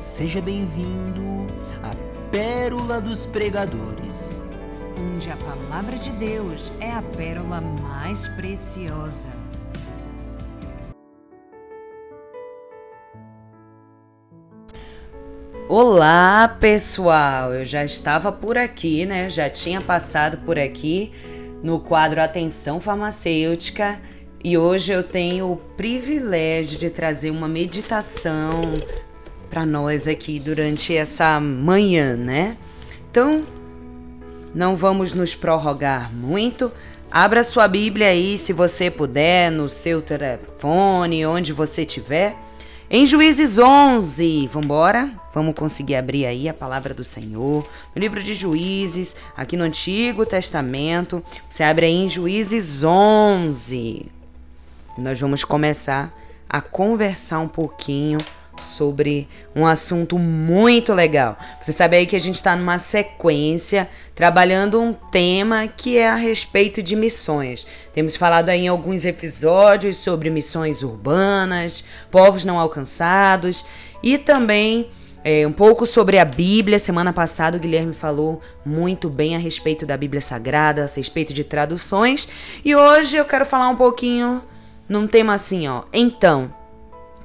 Seja bem-vindo à Pérola dos Pregadores. Onde a palavra de Deus é a pérola mais preciosa. Olá, pessoal! Eu já estava por aqui, né? Já tinha passado por aqui no quadro Atenção Farmacêutica e hoje eu tenho o privilégio de trazer uma meditação para nós aqui durante essa manhã, né? Então, não vamos nos prorrogar muito. Abra sua Bíblia aí, se você puder, no seu telefone, onde você estiver. Em Juízes 11, vambora? Vamos conseguir abrir aí a palavra do Senhor. No livro de Juízes, aqui no Antigo Testamento. Você abre aí em Juízes 11. Nós vamos começar a conversar um pouquinho sobre um assunto muito legal. Você sabe aí que a gente está numa sequência trabalhando um tema que é a respeito de missões. Temos falado aí em alguns episódios sobre missões urbanas, povos não alcançados e também é, um pouco sobre a Bíblia. Semana passada o Guilherme falou muito bem a respeito da Bíblia Sagrada, a respeito de traduções. E hoje eu quero falar um pouquinho num tema assim, ó. Então,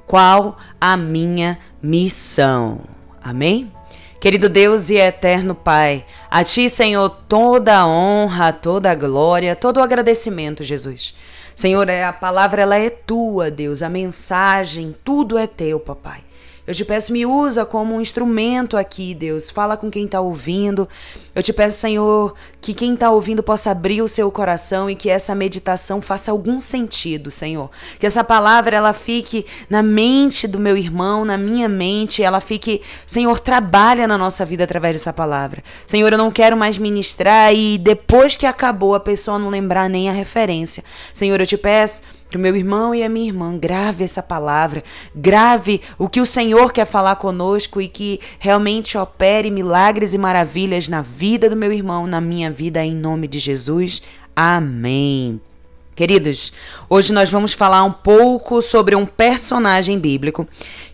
qual a minha missão. Amém? Querido Deus e eterno Pai, a Ti, Senhor, toda a honra, toda a glória, todo o agradecimento, Jesus. Senhor, é, a palavra ela é tua, Deus, a mensagem, tudo é teu, papai. Eu te peço, me usa como um instrumento aqui, Deus. Fala com quem está ouvindo. Eu te peço, Senhor, que quem está ouvindo possa abrir o seu coração e que essa meditação faça algum sentido, Senhor. Que essa palavra ela fique na mente do meu irmão, na minha mente, ela fique, Senhor, trabalha na nossa vida através dessa palavra. Senhor, eu não quero mais ministrar e depois que acabou a pessoa não lembrar nem a referência. Senhor, eu te peço que o meu irmão e a minha irmã grave essa palavra, grave o que o Senhor quer falar conosco e que realmente opere milagres e maravilhas na vida do meu irmão, na minha vida, em nome de Jesus. Amém. Queridos, hoje nós vamos falar um pouco sobre um personagem bíblico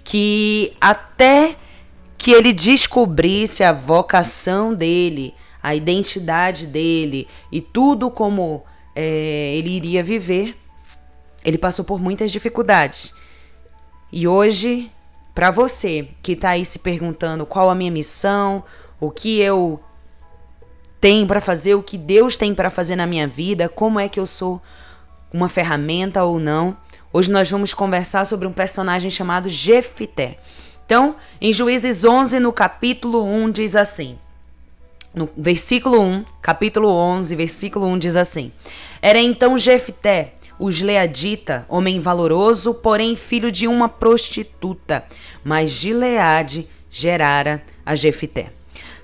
que até que ele descobrisse a vocação dele, a identidade dele e tudo como é, ele iria viver, ele passou por muitas dificuldades. E hoje, para você que está aí se perguntando qual a minha missão, o que eu tenho para fazer, o que Deus tem para fazer na minha vida, como é que eu sou uma ferramenta ou não, hoje nós vamos conversar sobre um personagem chamado Jefité. Então, em Juízes 11, no capítulo 1, diz assim: no versículo 1, capítulo 11, versículo 1 diz assim: Era então Jefté, os Leadita, homem valoroso, porém filho de uma prostituta, mas Gileade gerara a Jefité.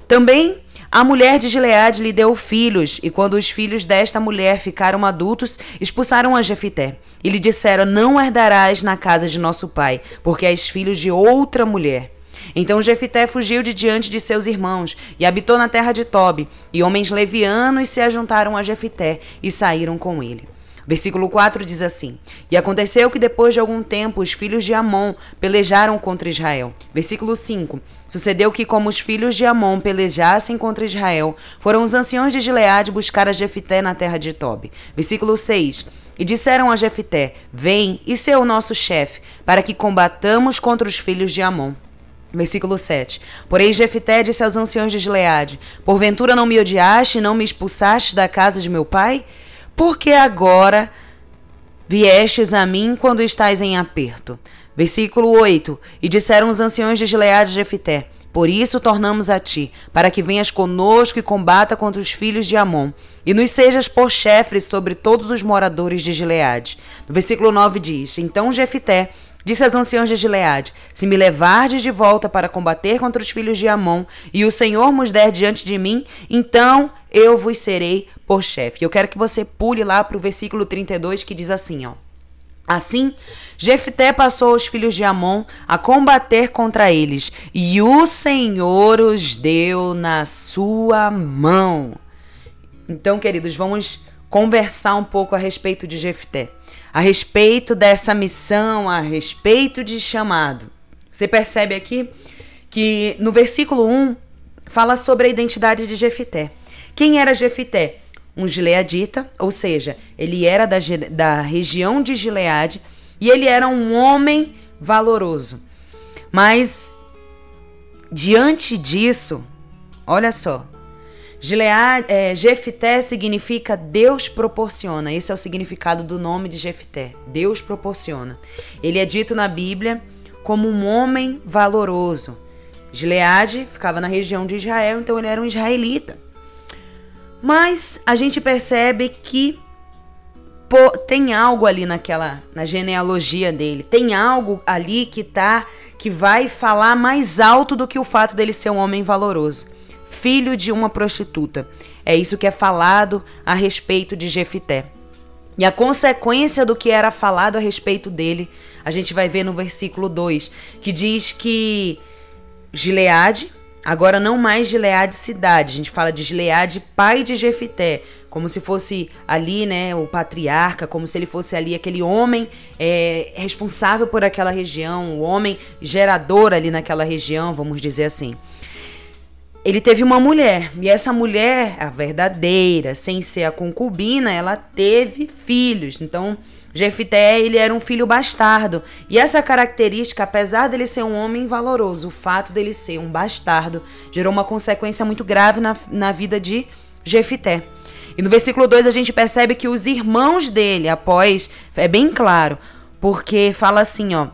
Também a mulher de Gileade lhe deu filhos, e quando os filhos desta mulher ficaram adultos, expulsaram a Jefité. E lhe disseram: Não herdarás na casa de nosso pai, porque és filho de outra mulher. Então Jefité fugiu de diante de seus irmãos e habitou na terra de Tobi, e homens levianos se ajuntaram a Jefité e saíram com ele. Versículo 4 diz assim: E aconteceu que depois de algum tempo os filhos de Amon pelejaram contra Israel. Versículo 5: Sucedeu que, como os filhos de Amon pelejassem contra Israel, foram os anciões de Gileade buscar a Jefité na terra de Tobi. Versículo 6: E disseram a Jefité: Vem e o nosso chefe, para que combatamos contra os filhos de Amon. Versículo 7. Porém, Jefité disse aos anciões de Gileade: Porventura não me odiaste e não me expulsaste da casa de meu pai? Porque agora viestes a mim quando estais em aperto. Versículo 8: E disseram os anciões de Gileade de Jefité: Por isso tornamos a ti, para que venhas conosco e combata contra os filhos de Amon, e nos sejas por chefres sobre todos os moradores de Gileade. No versículo 9 diz: Então Jefité Disse aos anciãos de Gileade: Se me levardes de volta para combater contra os filhos de Amon, e o Senhor nos der diante de mim, então eu vos serei por chefe. Eu quero que você pule lá para o versículo 32 que diz assim, ó. Assim, Jefté passou os filhos de Amon a combater contra eles, e o Senhor os deu na sua mão. Então, queridos, vamos conversar um pouco a respeito de Jefté a respeito dessa missão, a respeito de chamado. Você percebe aqui que no versículo 1 fala sobre a identidade de Jefité. Quem era Jefité? Um gileadita, ou seja, ele era da, da região de Gileade e ele era um homem valoroso. Mas diante disso, olha só, Gilead, é, Jefité significa Deus proporciona. Esse é o significado do nome de Jefité. Deus proporciona. Ele é dito na Bíblia como um homem valoroso. Gileade ficava na região de Israel, então ele era um israelita. Mas a gente percebe que pô, tem algo ali naquela na genealogia dele, tem algo ali que tá que vai falar mais alto do que o fato dele ser um homem valoroso filho de uma prostituta. É isso que é falado a respeito de Jefité. E a consequência do que era falado a respeito dele, a gente vai ver no versículo 2, que diz que Gileade, agora não mais Gileade cidade, a gente fala de Gileade pai de Jefité, como se fosse ali, né, o patriarca, como se ele fosse ali aquele homem é, responsável por aquela região, o homem gerador ali naquela região, vamos dizer assim ele teve uma mulher, e essa mulher, a verdadeira, sem ser a concubina, ela teve filhos. Então, Jefité, ele era um filho bastardo. E essa característica, apesar dele ser um homem valoroso, o fato dele ser um bastardo, gerou uma consequência muito grave na, na vida de Jefité. E no versículo 2 a gente percebe que os irmãos dele, após, é bem claro, porque fala assim, ó,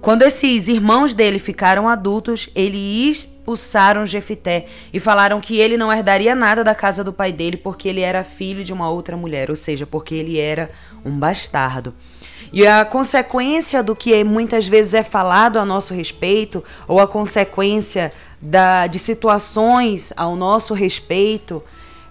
quando esses irmãos dele ficaram adultos, ele expulsaram Jefité e falaram que ele não herdaria nada da casa do pai dele porque ele era filho de uma outra mulher, ou seja, porque ele era um bastardo. E a consequência do que muitas vezes é falado a nosso respeito, ou a consequência da, de situações ao nosso respeito,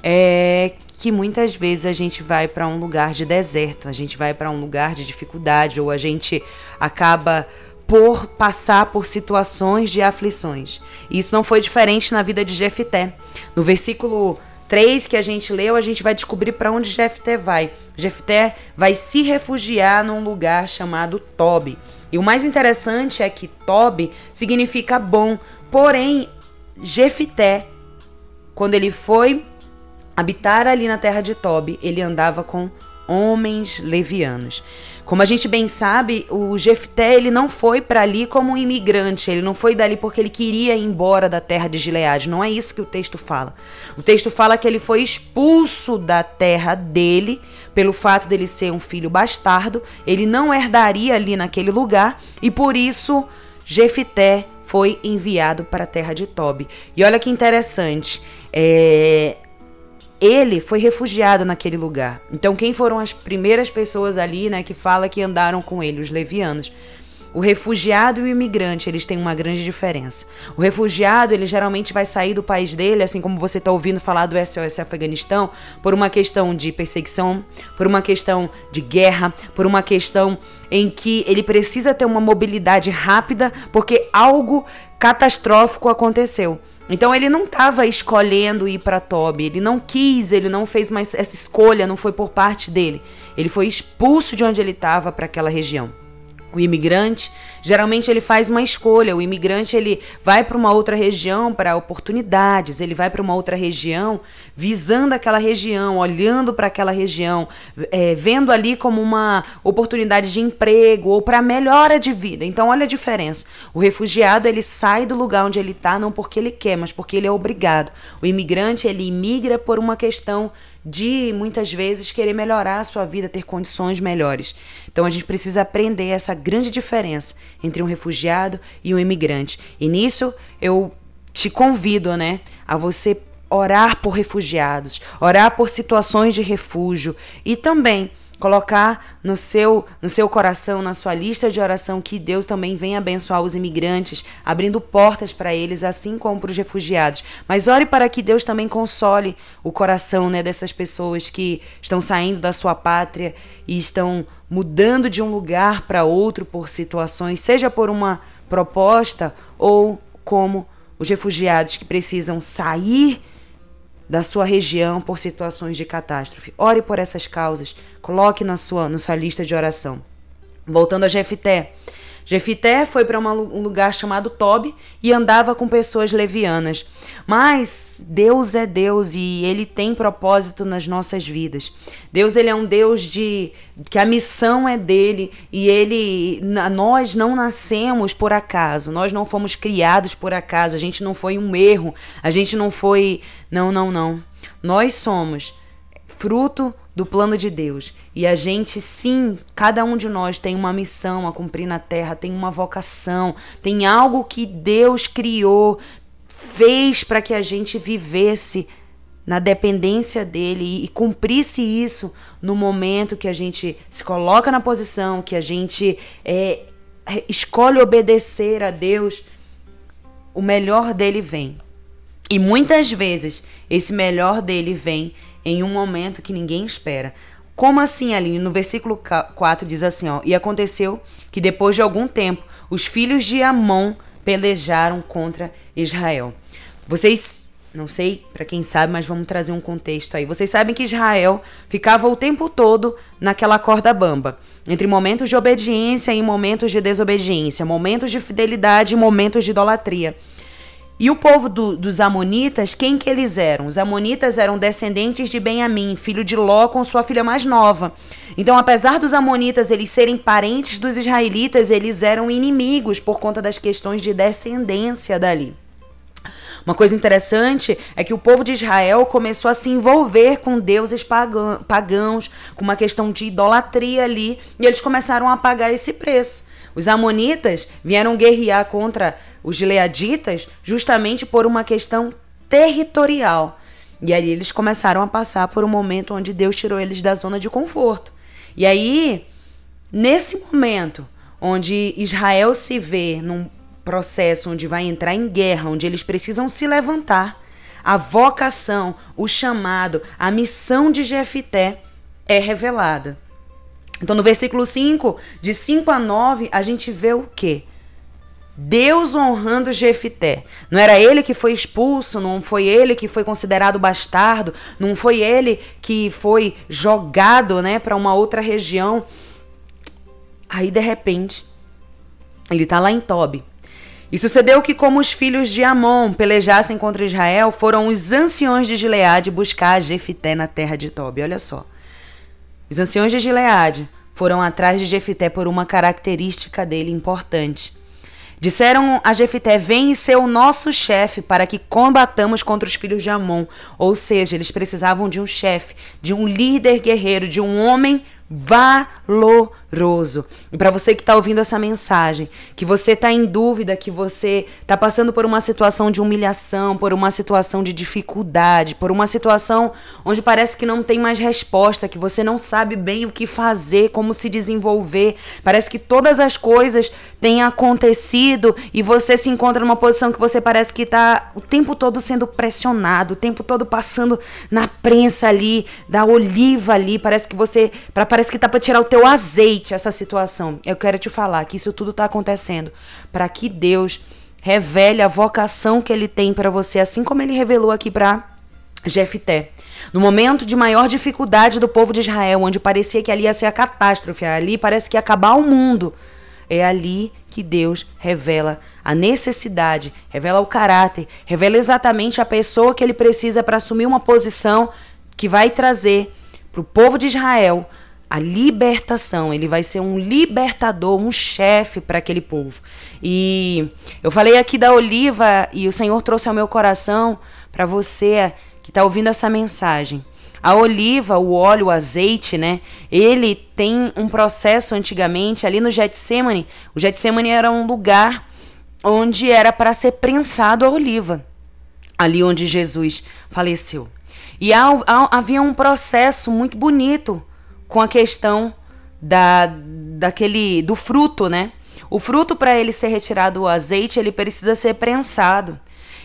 é que muitas vezes a gente vai para um lugar de deserto, a gente vai para um lugar de dificuldade, ou a gente acaba por passar por situações de aflições. Isso não foi diferente na vida de Jefté. No versículo 3 que a gente leu, a gente vai descobrir para onde Jefté vai. Jefté vai se refugiar num lugar chamado Tobi. E o mais interessante é que Tobi significa bom, porém Jefté, quando ele foi habitar ali na terra de Tobi, ele andava com homens levianos. Como a gente bem sabe, o Jefté ele não foi para ali como um imigrante, ele não foi dali porque ele queria ir embora da terra de Gileade. Não é isso que o texto fala. O texto fala que ele foi expulso da terra dele pelo fato dele ser um filho bastardo, ele não herdaria ali naquele lugar e por isso Jefté foi enviado para a terra de Tobi. E olha que interessante, é, ele foi refugiado naquele lugar. Então, quem foram as primeiras pessoas ali, né, que fala que andaram com ele, os levianos? O refugiado e o imigrante, eles têm uma grande diferença. O refugiado, ele geralmente vai sair do país dele, assim como você está ouvindo falar do SOS Afeganistão, por uma questão de perseguição, por uma questão de guerra, por uma questão em que ele precisa ter uma mobilidade rápida, porque algo catastrófico aconteceu. Então ele não estava escolhendo ir para Toby, ele não quis, ele não fez mais essa escolha, não foi por parte dele. Ele foi expulso de onde ele estava para aquela região. O imigrante, geralmente ele faz uma escolha. O imigrante ele vai para uma outra região para oportunidades, ele vai para uma outra região visando aquela região, olhando para aquela região, é, vendo ali como uma oportunidade de emprego ou para melhora de vida. Então olha a diferença. O refugiado ele sai do lugar onde ele está não porque ele quer, mas porque ele é obrigado. O imigrante ele imigra por uma questão de muitas vezes querer melhorar a sua vida, ter condições melhores. Então a gente precisa aprender essa grande diferença entre um refugiado e um imigrante. E nisso eu te convido, né, a você orar por refugiados, orar por situações de refúgio e também colocar no seu no seu coração, na sua lista de oração que Deus também venha abençoar os imigrantes, abrindo portas para eles, assim como para os refugiados. Mas ore para que Deus também console o coração, né, dessas pessoas que estão saindo da sua pátria e estão mudando de um lugar para outro por situações, seja por uma proposta ou como os refugiados que precisam sair da sua região por situações de catástrofe. Ore por essas causas, coloque na sua, na sua lista de oração. Voltando a Jefté. Jefité foi para um lugar chamado Tob e andava com pessoas levianas. Mas Deus é Deus e ele tem propósito nas nossas vidas. Deus ele é um Deus de que a missão é dele e ele nós não nascemos por acaso. Nós não fomos criados por acaso. A gente não foi um erro. A gente não foi não, não, não. Nós somos fruto do plano de Deus. E a gente, sim, cada um de nós tem uma missão a cumprir na terra, tem uma vocação, tem algo que Deus criou, fez para que a gente vivesse na dependência dele e, cumprisse isso no momento que a gente se coloca na posição, que a gente é, escolhe obedecer a Deus, o melhor dele vem. E muitas vezes esse melhor dele vem em um momento que ninguém espera. Como assim, ali no versículo 4 diz assim, ó, e aconteceu que depois de algum tempo os filhos de Amon pelejaram contra Israel. Vocês, não sei para quem sabe, mas vamos trazer um contexto aí. Vocês sabem que Israel ficava o tempo todo naquela corda bamba, entre momentos de obediência e momentos de desobediência, momentos de fidelidade e momentos de idolatria. E o povo do, dos Amonitas, quem que eles eram? Os Amonitas eram descendentes de Benjamim, filho de Ló com sua filha mais nova. Então, apesar dos Amonitas eles serem parentes dos israelitas, eles eram inimigos por conta das questões de descendência dali. Uma coisa interessante é que o povo de Israel começou a se envolver com deuses pagãos, com uma questão de idolatria ali, e eles começaram a pagar esse preço. Os amonitas vieram guerrear contra os gileaditas justamente por uma questão territorial. E aí eles começaram a passar por um momento onde Deus tirou eles da zona de conforto. E aí, nesse momento onde Israel se vê num processo onde vai entrar em guerra, onde eles precisam se levantar, a vocação, o chamado, a missão de Jefité é revelada. Então, no versículo 5, de 5 a 9, a gente vê o quê? Deus honrando Jefité. Não era ele que foi expulso, não foi ele que foi considerado bastardo, não foi ele que foi jogado, né, para uma outra região. Aí de repente, ele está lá em Tobi. E sucedeu que como os filhos de Amon pelejassem contra Israel, foram os anciões de Gileade buscar Jefité na terra de Tobi. Olha só. Os anciões de Gileade foram atrás de Jefité por uma característica dele importante. Disseram a Jefité: Vem e ser o nosso chefe para que combatamos contra os filhos de Amon. Ou seja, eles precisavam de um chefe, de um líder guerreiro, de um homem valoroso. E para você que está ouvindo essa mensagem, que você está em dúvida, que você está passando por uma situação de humilhação, por uma situação de dificuldade, por uma situação onde parece que não tem mais resposta, que você não sabe bem o que fazer, como se desenvolver, parece que todas as coisas têm acontecido e você se encontra numa posição que você parece que está o tempo todo sendo pressionado, o tempo todo passando na prensa ali, da oliva ali, parece que você para parece que tá para tirar o teu azeite essa situação. Eu quero te falar que isso tudo tá acontecendo para que Deus revele a vocação que ele tem para você, assim como ele revelou aqui para Jefté. No momento de maior dificuldade do povo de Israel, onde parecia que ali ia ser a catástrofe, ali parece que ia acabar o mundo, é ali que Deus revela a necessidade, revela o caráter, revela exatamente a pessoa que ele precisa para assumir uma posição que vai trazer para o povo de Israel a libertação. Ele vai ser um libertador, um chefe para aquele povo. E eu falei aqui da oliva e o Senhor trouxe ao meu coração para você que está ouvindo essa mensagem. A oliva, o óleo, o azeite, né? Ele tem um processo antigamente ali no Getsemane. O Getsemane era um lugar onde era para ser prensado a oliva. Ali onde Jesus faleceu. E havia um processo muito bonito com a questão da, daquele do fruto, né? O fruto para ele ser retirado o azeite, ele precisa ser prensado.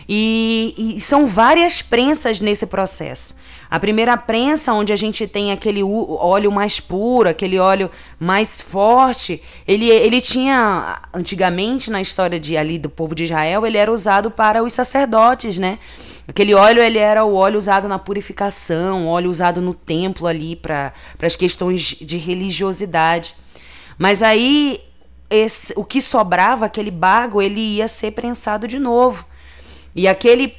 E, e, são várias prensas nesse processo. A primeira prensa, onde a gente tem aquele óleo mais puro, aquele óleo mais forte, ele, ele tinha, antigamente, na história de ali do povo de Israel, ele era usado para os sacerdotes, né? Aquele óleo ele era o óleo usado na purificação, óleo usado no templo ali para as questões de religiosidade. Mas aí esse, o que sobrava, aquele bago, ele ia ser prensado de novo. E aquele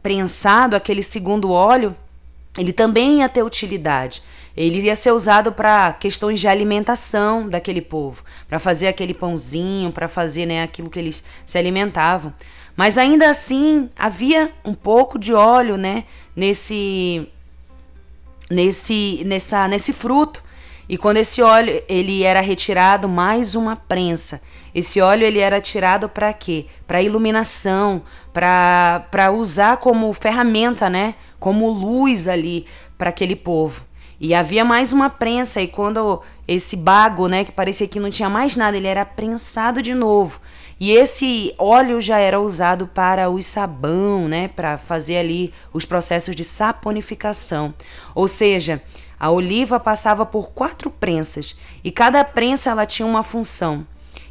prensado, aquele segundo óleo, ele também ia ter utilidade. Ele ia ser usado para questões de alimentação daquele povo, para fazer aquele pãozinho, para fazer né, aquilo que eles se alimentavam. Mas ainda assim havia um pouco de óleo, né, nesse nesse nessa nesse fruto. E quando esse óleo ele era retirado, mais uma prensa. Esse óleo ele era tirado para quê? Para iluminação, para usar como ferramenta, né? Como luz ali para aquele povo. E havia mais uma prensa, e quando esse bago, né, que parecia que não tinha mais nada, ele era prensado de novo. E esse óleo já era usado para o sabão, né, para fazer ali os processos de saponificação. Ou seja, a oliva passava por quatro prensas, e cada prensa ela tinha uma função.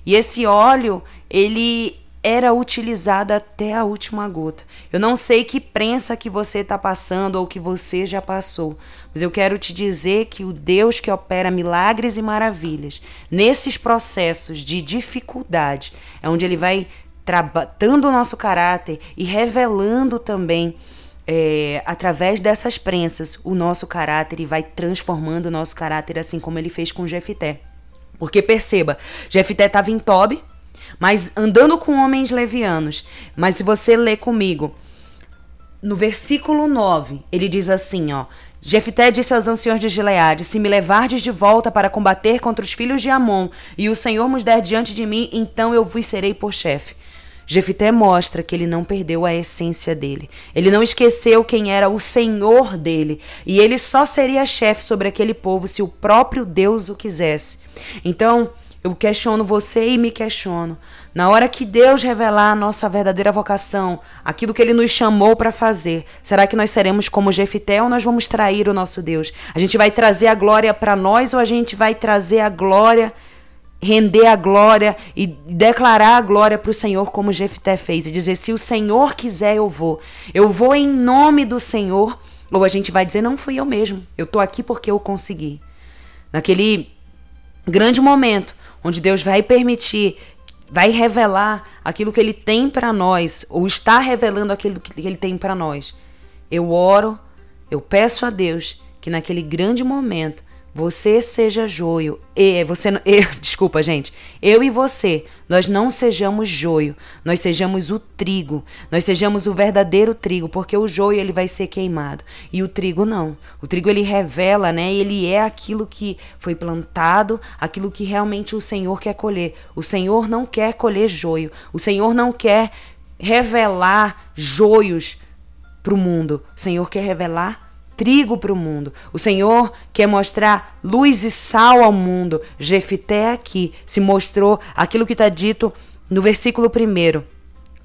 E esse óleo, ele era utilizada até a última gota. Eu não sei que prensa que você está passando ou que você já passou, mas eu quero te dizer que o Deus que opera milagres e maravilhas nesses processos de dificuldade é onde Ele vai tratando o nosso caráter e revelando também é, através dessas prensas o nosso caráter e vai transformando o nosso caráter assim como Ele fez com Jefité. Porque perceba, Jefité estava em Tobi, mas andando com homens levianos. Mas se você ler comigo, no versículo 9, ele diz assim, ó: Jefté disse aos anciões de Gileade: Se me levardes de volta para combater contra os filhos de Amon, e o Senhor nos der diante de mim, então eu vos serei por chefe. Jefité mostra que ele não perdeu a essência dele. Ele não esqueceu quem era o Senhor dele. E ele só seria chefe sobre aquele povo se o próprio Deus o quisesse. Então, eu questiono você e me questiono. Na hora que Deus revelar a nossa verdadeira vocação, aquilo que ele nos chamou para fazer, será que nós seremos como Jefité ou nós vamos trair o nosso Deus? A gente vai trazer a glória para nós ou a gente vai trazer a glória, render a glória e declarar a glória para o Senhor como Jefité fez e dizer: se o Senhor quiser, eu vou. Eu vou em nome do Senhor. Ou a gente vai dizer: não fui eu mesmo. Eu estou aqui porque eu consegui. Naquele grande momento onde Deus vai permitir, vai revelar aquilo que Ele tem para nós, ou está revelando aquilo que Ele tem para nós. Eu oro, eu peço a Deus que naquele grande momento você seja joio. E você, eu, desculpa, gente. Eu e você, nós não sejamos joio, nós sejamos o trigo. Nós sejamos o verdadeiro trigo, porque o joio ele vai ser queimado e o trigo não. O trigo ele revela, né? Ele é aquilo que foi plantado, aquilo que realmente o Senhor quer colher. O Senhor não quer colher joio. O Senhor não quer revelar joios para o mundo. O Senhor quer revelar trigo para o mundo. O Senhor quer mostrar luz e sal ao mundo. Jefité aqui se mostrou aquilo que está dito no versículo 1.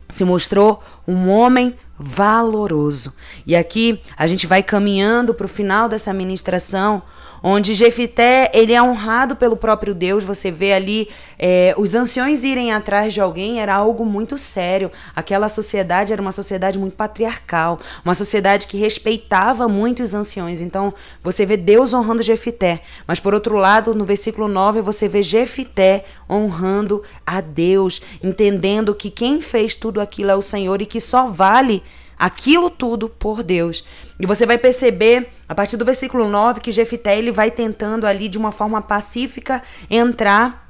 Se mostrou um homem valoroso. E aqui a gente vai caminhando para o final dessa ministração, onde Jefité ele é honrado pelo próprio Deus. Você vê ali é, os anciões irem atrás de alguém era algo muito sério. Aquela sociedade era uma sociedade muito patriarcal, uma sociedade que respeitava muito os anciões. Então você vê Deus honrando Jefité, mas por outro lado, no versículo 9 você vê Jefité honrando a Deus, entendendo que quem fez tudo aquilo é o Senhor e que só vale aquilo tudo por Deus. E você vai perceber, a partir do versículo 9, que Jefité ele vai tentando ali de uma forma pacífica entrar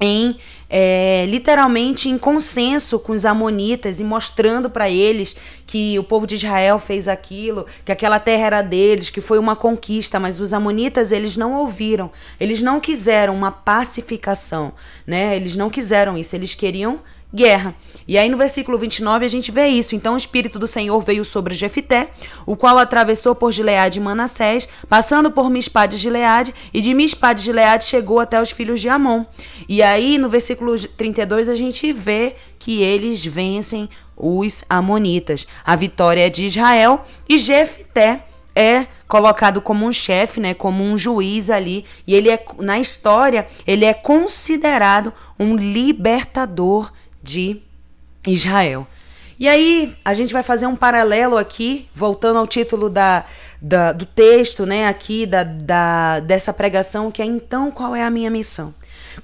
em é, literalmente em consenso com os amonitas e mostrando para eles que o povo de Israel fez aquilo, que aquela terra era deles, que foi uma conquista, mas os amonitas eles não ouviram, eles não quiseram uma pacificação, né? Eles não quiseram isso, eles queriam guerra. E aí no versículo 29 a gente vê isso. Então o Espírito do Senhor veio sobre Jefité, o qual atravessou por Gileade e Manassés, passando por Mispá de Gileade, e de Mispá de Gileade chegou até os filhos de Amon. E aí no versículo 32 a gente vê que eles vencem os amonitas. A vitória é de Israel e Jefité é colocado como um chefe, né, como um juiz ali, e ele é na história, ele é considerado um libertador de Israel. E aí, a gente vai fazer um paralelo aqui, voltando ao título da, da, do texto, né, aqui, da, da, dessa pregação, que é então qual é a minha missão?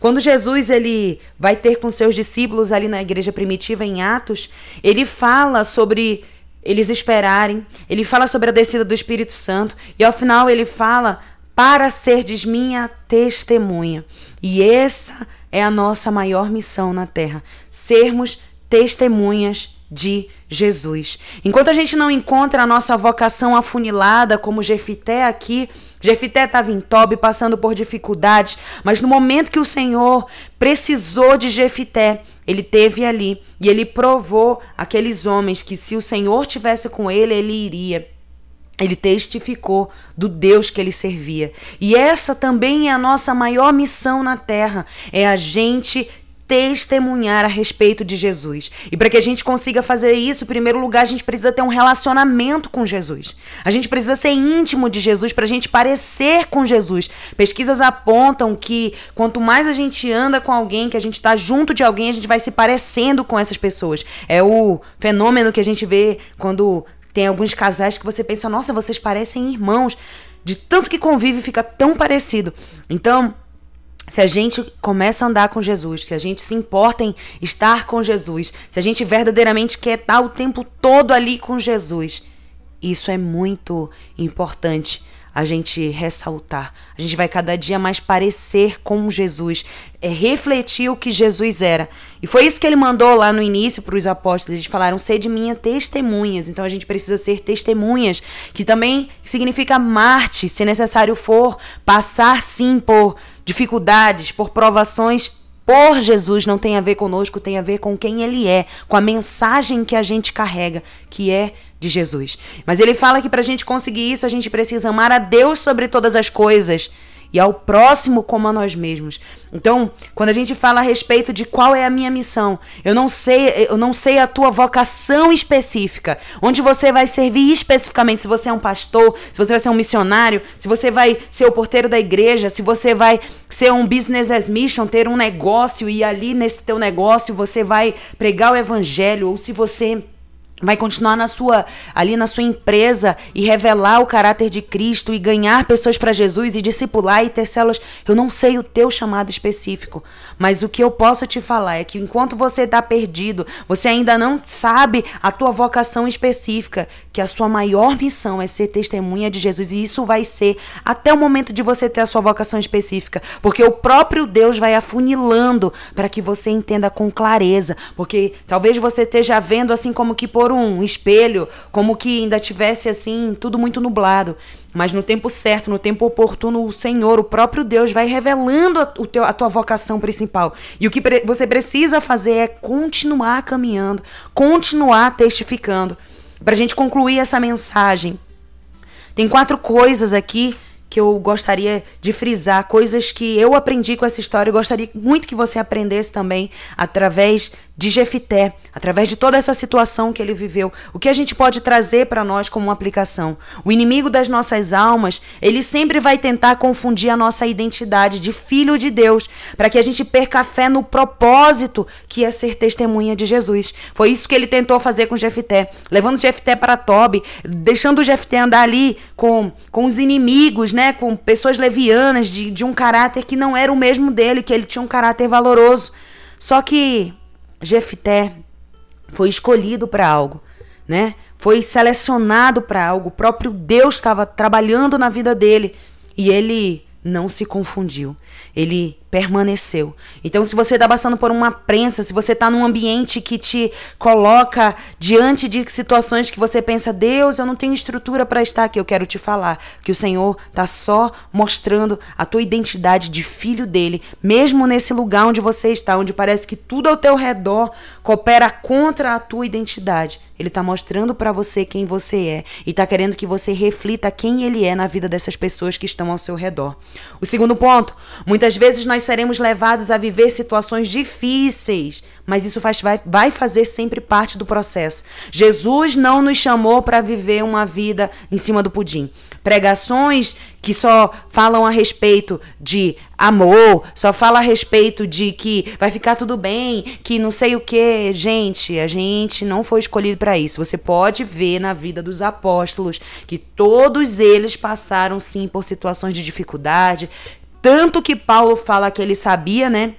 Quando Jesus ele vai ter com seus discípulos ali na igreja primitiva em Atos, ele fala sobre eles esperarem, ele fala sobre a descida do Espírito Santo e ao final ele fala para serdes minha testemunha. E essa é a nossa maior missão na terra, sermos testemunhas de Jesus. Enquanto a gente não encontra a nossa vocação afunilada, como Jefité aqui, Jefité estava em Tobi passando por dificuldades, mas no momento que o Senhor precisou de Jefité, ele teve ali e ele provou aqueles homens que se o Senhor tivesse com ele, ele iria. Ele testificou do Deus que ele servia. E essa também é a nossa maior missão na terra, é a gente testemunhar a respeito de Jesus. E para que a gente consiga fazer isso, em primeiro lugar, a gente precisa ter um relacionamento com Jesus. A gente precisa ser íntimo de Jesus para a gente parecer com Jesus. Pesquisas apontam que quanto mais a gente anda com alguém, que a gente está junto de alguém, a gente vai se parecendo com essas pessoas. É o fenômeno que a gente vê quando tem alguns casais que você pensa, nossa, vocês parecem irmãos. De tanto que convive, fica tão parecido. Então, se a gente começa a andar com Jesus, se a gente se importa em estar com Jesus, se a gente verdadeiramente quer estar o tempo todo ali com Jesus, isso é muito importante a gente ressaltar. A gente vai cada dia mais parecer com Jesus, é refletir o que Jesus era. E foi isso que ele mandou lá no início para os apóstolos. Eles falaram: "Sede minha testemunhas". Então a gente precisa ser testemunhas, que também significa Marte, se necessário for, passar sim por dificuldades, por provações por Jesus não tem a ver conosco, tem a ver com quem ele é, com a mensagem que a gente carrega, que é de Jesus. Mas ele fala que para a gente conseguir isso, a gente precisa amar a Deus sobre todas as coisas e ao próximo como a nós mesmos. Então, quando a gente fala a respeito de qual é a minha missão, eu não sei, eu não sei a tua vocação específica, onde você vai servir especificamente, se você é um pastor, se você vai ser um missionário, se você vai ser o porteiro da igreja, se você vai ser um business as mission, ter um negócio e ali nesse teu negócio você vai pregar o evangelho, ou se você vai continuar na sua ali na sua empresa e revelar o caráter de Cristo e ganhar pessoas para Jesus e discipular e ter células. Eu não sei o teu chamado específico, mas o que eu posso te falar é que enquanto você está perdido, você ainda não sabe a tua vocação específica, que a sua maior missão é ser testemunha de Jesus e isso vai ser até o momento de você ter a sua vocação específica, porque o próprio Deus vai afunilando para que você entenda com clareza, porque talvez você esteja vendo assim como que por um espelho, como que ainda tivesse assim, tudo muito nublado. Mas no tempo certo, no tempo oportuno, o Senhor, o próprio Deus, vai revelando a, o teu, a tua vocação principal. E o que pre você precisa fazer é continuar caminhando, continuar testificando. Para a gente concluir essa mensagem, tem quatro coisas aqui que eu gostaria de frisar, coisas que eu aprendi com essa história e gostaria muito que você aprendesse também através de Jefité, através de toda essa situação que ele viveu. O que a gente pode trazer para nós como uma aplicação? O inimigo das nossas almas, ele sempre vai tentar confundir a nossa identidade de filho de Deus, para que a gente perca a fé no propósito que é ser testemunha de Jesus. Foi isso que ele tentou fazer com Jefité, levando Jefité para Tobi, deixando Jefité andar ali com, com os inimigos, né, com pessoas levianas de, de um caráter que não era o mesmo dele, que ele tinha um caráter valoroso. Só que Jefté foi escolhido para algo, né? Foi selecionado para algo. O próprio Deus estava trabalhando na vida dele e ele não se confundiu. Ele permaneceu. Então, se você está passando por uma prensa, se você está num ambiente que te coloca diante de situações que você pensa, Deus, eu não tenho estrutura para estar aqui, eu quero te falar que o Senhor está só mostrando a tua identidade de filho dele, mesmo nesse lugar onde você está, onde parece que tudo ao teu redor coopera contra a tua identidade. Ele está mostrando para você quem você é e está querendo que você reflita quem ele é na vida dessas pessoas que estão ao seu redor. O segundo ponto, muitas vezes nós seremos levados a viver situações difíceis, mas isso faz, vai, vai fazer sempre parte do processo. Jesus não nos chamou para viver uma vida em cima do pudim. Pregações que só falam a respeito de amor, só fala a respeito de que vai ficar tudo bem, que não sei o que. Gente, a gente não foi escolhido para isso. Você pode ver na vida dos apóstolos que todos eles passaram sim por situações de dificuldade, tanto que Paulo fala que ele sabia, né?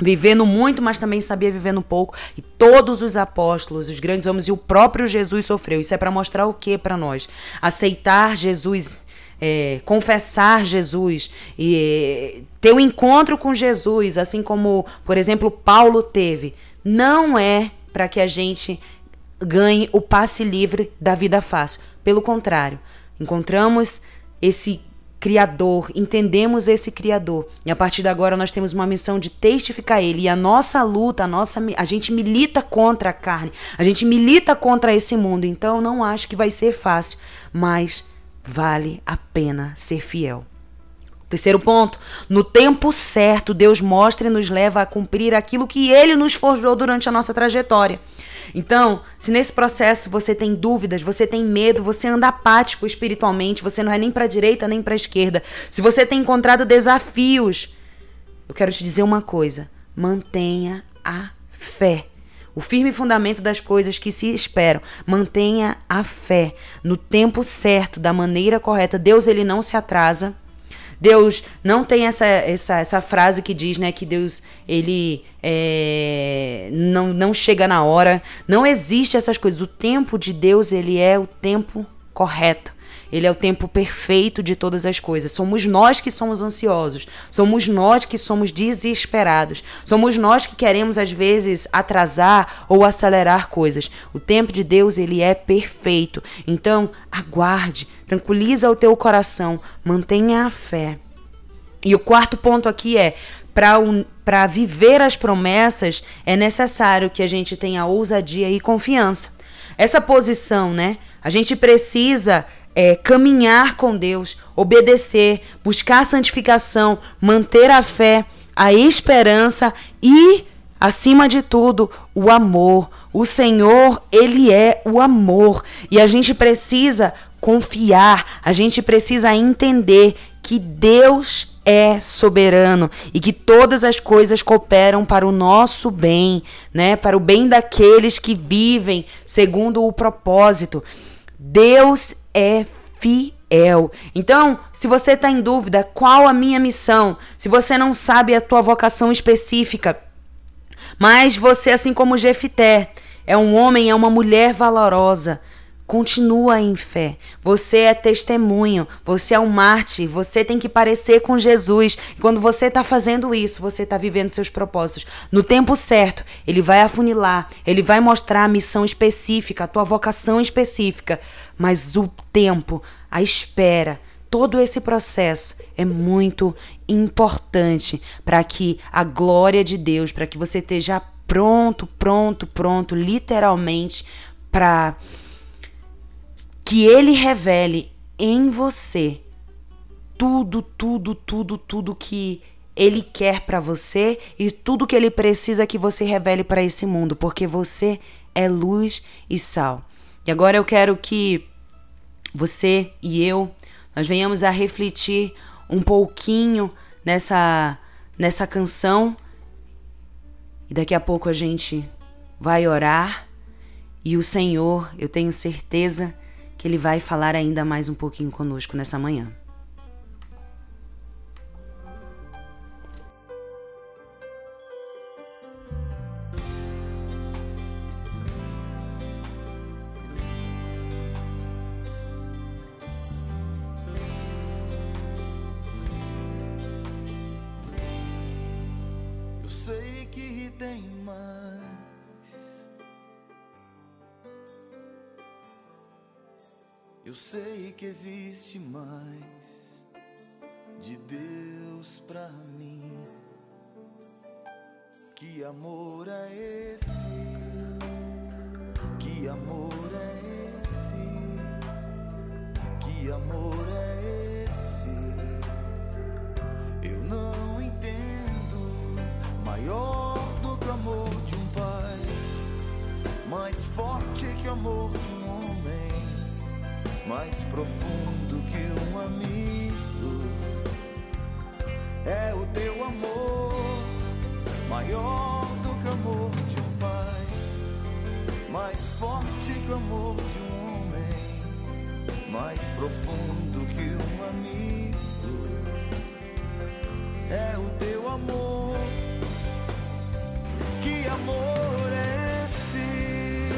Vivendo muito, mas também sabia vivendo pouco. E todos os apóstolos, os grandes homens e o próprio Jesus sofreu. Isso é para mostrar o que para nós? Aceitar Jesus, é, confessar Jesus e é, ter um encontro com Jesus, assim como, por exemplo, Paulo teve, não é para que a gente ganhe o passe livre da vida fácil. Pelo contrário, encontramos esse Criador, entendemos esse Criador. E a partir de agora nós temos uma missão de testificar Ele. E a nossa luta, a, nossa, a gente milita contra a carne, a gente milita contra esse mundo. Então não acho que vai ser fácil, mas vale a pena ser fiel. Terceiro ponto, no tempo certo, Deus mostra e nos leva a cumprir aquilo que Ele nos forjou durante a nossa trajetória. Então, se nesse processo você tem dúvidas, você tem medo, você anda apático espiritualmente, você não é nem para a direita nem para a esquerda, se você tem encontrado desafios, eu quero te dizer uma coisa: mantenha a fé. O firme fundamento das coisas que se esperam. Mantenha a fé no tempo certo, da maneira correta. Deus ele não se atrasa. Deus não tem essa, essa, essa frase que diz, né, que Deus ele é, não, não chega na hora. Não existe essas coisas. O tempo de Deus ele é o tempo correto. Ele é o tempo perfeito de todas as coisas. Somos nós que somos ansiosos. Somos nós que somos desesperados. Somos nós que queremos às vezes atrasar ou acelerar coisas. O tempo de Deus, ele é perfeito. Então, aguarde, tranquiliza o teu coração, mantenha a fé. E o quarto ponto aqui é para para viver as promessas é necessário que a gente tenha ousadia e confiança. Essa posição, né? A gente precisa é, caminhar com Deus, obedecer, buscar santificação, manter a fé, a esperança e, acima de tudo, o amor. O Senhor, Ele é o amor. E a gente precisa confiar, a gente precisa entender que Deus é soberano e que todas as coisas cooperam para o nosso bem, né? Para o bem daqueles que vivem segundo o propósito. Deus é fiel. Então, se você está em dúvida qual a minha missão, se você não sabe a tua vocação específica, mas você, assim como Jefité, é um homem, é uma mulher valorosa, Continua em fé. Você é testemunho, você é um mártir, você tem que parecer com Jesus. E quando você está fazendo isso, você está vivendo seus propósitos. No tempo certo, ele vai afunilar, ele vai mostrar a missão específica, a tua vocação específica. Mas o tempo, a espera, todo esse processo é muito importante para que a glória de Deus, para que você esteja pronto, pronto, pronto, literalmente, para que ele revele em você tudo, tudo, tudo, tudo que ele quer para você e tudo que ele precisa que você revele para esse mundo, porque você é luz e sal. E agora eu quero que você e eu nós venhamos a refletir um pouquinho nessa nessa canção e daqui a pouco a gente vai orar e o Senhor, eu tenho certeza que ele vai falar ainda mais um pouquinho conosco nessa manhã. Forte que o amor de um homem, mais profundo que um amigo. é o teu amor. Que amor é esse?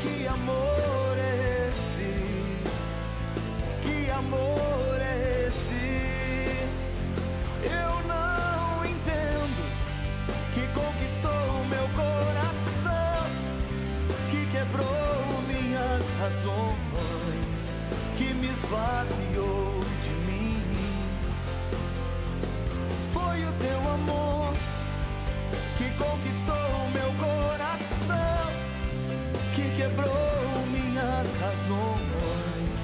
Que amor esvaziou de mim. Foi o teu amor que conquistou meu coração, que quebrou minhas razões,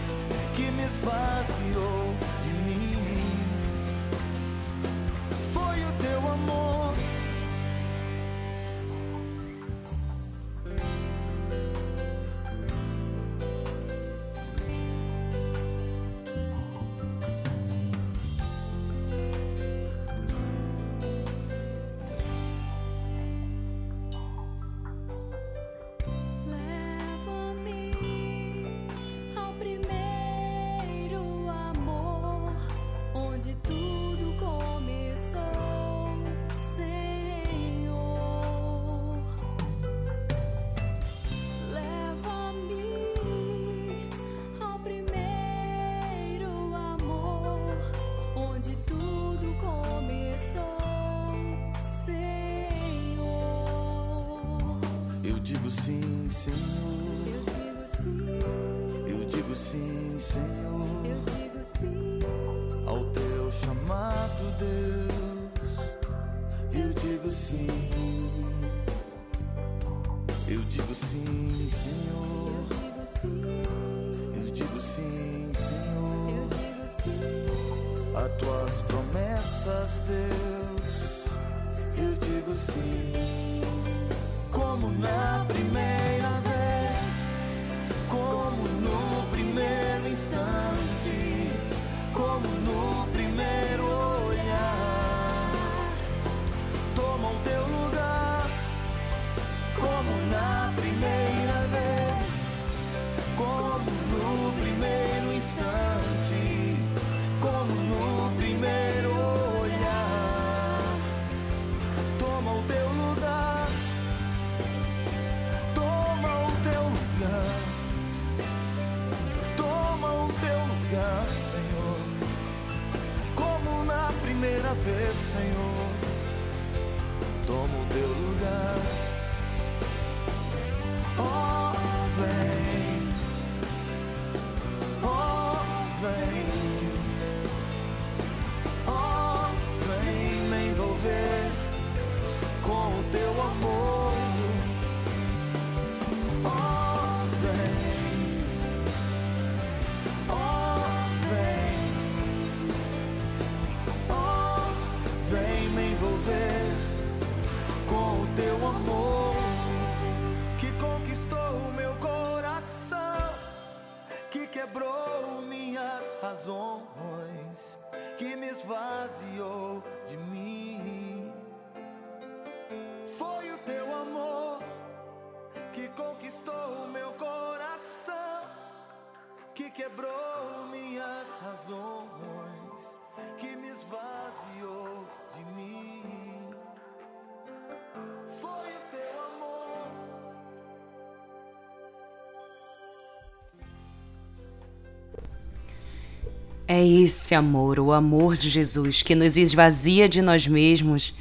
que me esvaziou sim, É esse amor, o amor de Jesus, que nos esvazia de nós mesmos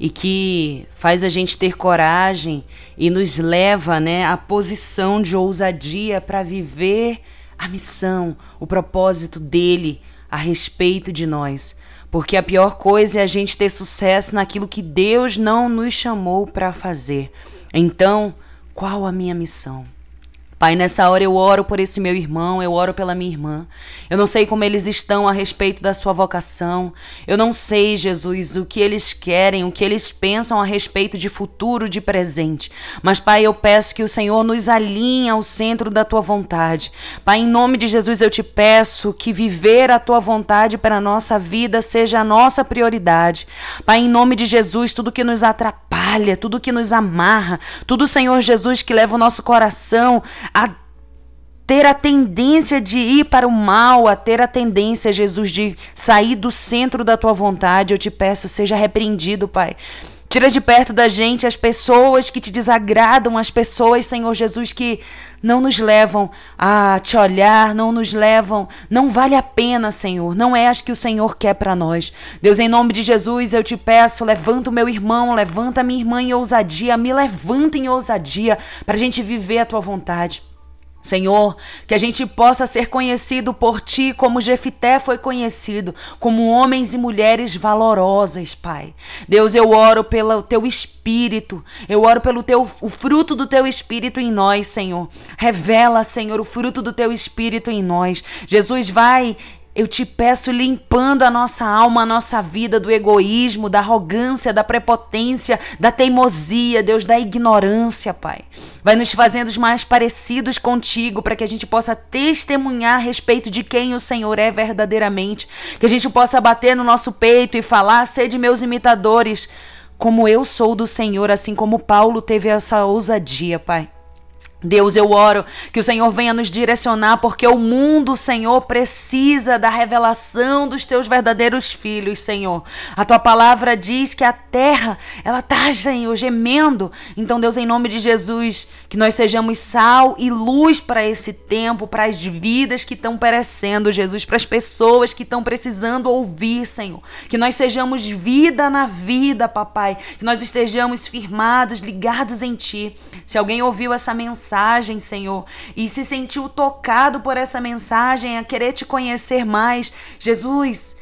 e que faz a gente ter coragem e nos leva né, à posição de ousadia para viver a missão, o propósito dele a respeito de nós. Porque a pior coisa é a gente ter sucesso naquilo que Deus não nos chamou para fazer. Então, qual a minha missão? Pai, nessa hora eu oro por esse meu irmão, eu oro pela minha irmã. Eu não sei como eles estão a respeito da sua vocação. Eu não sei, Jesus, o que eles querem, o que eles pensam a respeito de futuro, de presente. Mas, Pai, eu peço que o Senhor nos alinhe ao centro da tua vontade. Pai, em nome de Jesus, eu te peço que viver a tua vontade para a nossa vida seja a nossa prioridade. Pai, em nome de Jesus, tudo que nos atrapalha, tudo que nos amarra, tudo, Senhor Jesus, que leva o nosso coração a ter a tendência de ir para o mal, a ter a tendência, Jesus, de sair do centro da tua vontade, eu te peço, seja repreendido, Pai. Tira de perto da gente as pessoas que te desagradam, as pessoas, Senhor Jesus, que não nos levam a te olhar, não nos levam, não vale a pena, Senhor. Não é as que o Senhor quer para nós. Deus, em nome de Jesus, eu te peço, levanta o meu irmão, levanta a minha irmã em ousadia, me levanta em ousadia para a gente viver a tua vontade. Senhor, que a gente possa ser conhecido por ti como Jefité foi conhecido, como homens e mulheres valorosas, Pai. Deus, eu oro pelo teu espírito, eu oro pelo teu o fruto do teu espírito em nós, Senhor. Revela, Senhor, o fruto do teu espírito em nós. Jesus vai eu te peço limpando a nossa alma, a nossa vida do egoísmo, da arrogância, da prepotência, da teimosia, Deus, da ignorância, Pai. Vai nos fazendo mais parecidos contigo para que a gente possa testemunhar a respeito de quem o Senhor é verdadeiramente. Que a gente possa bater no nosso peito e falar: sede meus imitadores, como eu sou do Senhor, assim como Paulo teve essa ousadia, Pai. Deus, eu oro que o Senhor venha nos direcionar, porque o mundo, Senhor, precisa da revelação dos teus verdadeiros filhos, Senhor. A tua palavra diz que a terra, ela tá, Senhor, gemendo. Então, Deus, em nome de Jesus, que nós sejamos sal e luz para esse tempo, para as vidas que estão perecendo, Jesus, para as pessoas que estão precisando ouvir, Senhor. Que nós sejamos vida na vida, papai. Que nós estejamos firmados, ligados em ti. Se alguém ouviu essa mensagem, mensagem, Senhor, e se sentiu tocado por essa mensagem, a querer te conhecer mais, Jesus,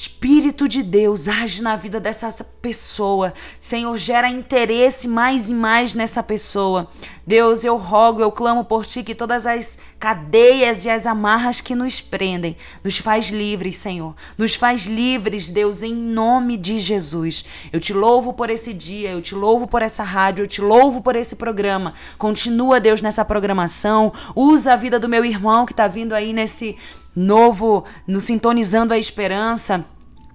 Espírito de Deus, age na vida dessa pessoa. Senhor, gera interesse mais e mais nessa pessoa. Deus, eu rogo, eu clamo por ti que todas as cadeias e as amarras que nos prendem, nos faz livres, Senhor. Nos faz livres, Deus, em nome de Jesus. Eu te louvo por esse dia, eu te louvo por essa rádio, eu te louvo por esse programa. Continua, Deus, nessa programação. Usa a vida do meu irmão que está vindo aí nesse novo, no Sintonizando a Esperança.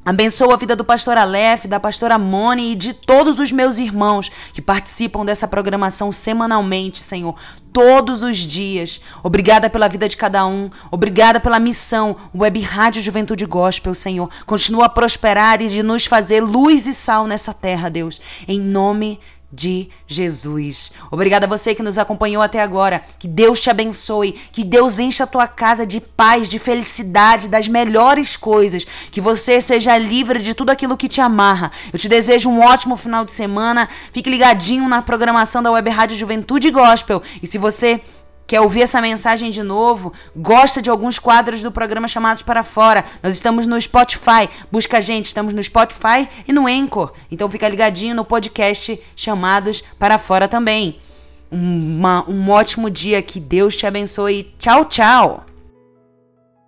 Abençoa a vida do pastor Aleph, da pastora Mone e de todos os meus irmãos que participam dessa programação semanalmente, Senhor, todos os dias. Obrigada pela vida de cada um, obrigada pela missão, Web Rádio Juventude Gospel, Senhor. Continua a prosperar e de nos fazer luz e sal nessa terra, Deus. Em nome de Jesus. Obrigada a você que nos acompanhou até agora. Que Deus te abençoe, que Deus encha a tua casa de paz, de felicidade, das melhores coisas, que você seja livre de tudo aquilo que te amarra. Eu te desejo um ótimo final de semana. Fique ligadinho na programação da Web Rádio Juventude Gospel. E se você quer ouvir essa mensagem de novo, gosta de alguns quadros do programa Chamados para Fora, nós estamos no Spotify. Busca a gente, estamos no Spotify e no Anchor. Então fica ligadinho no podcast Chamados para Fora também. Uma, um ótimo dia, que Deus te abençoe. Tchau, tchau!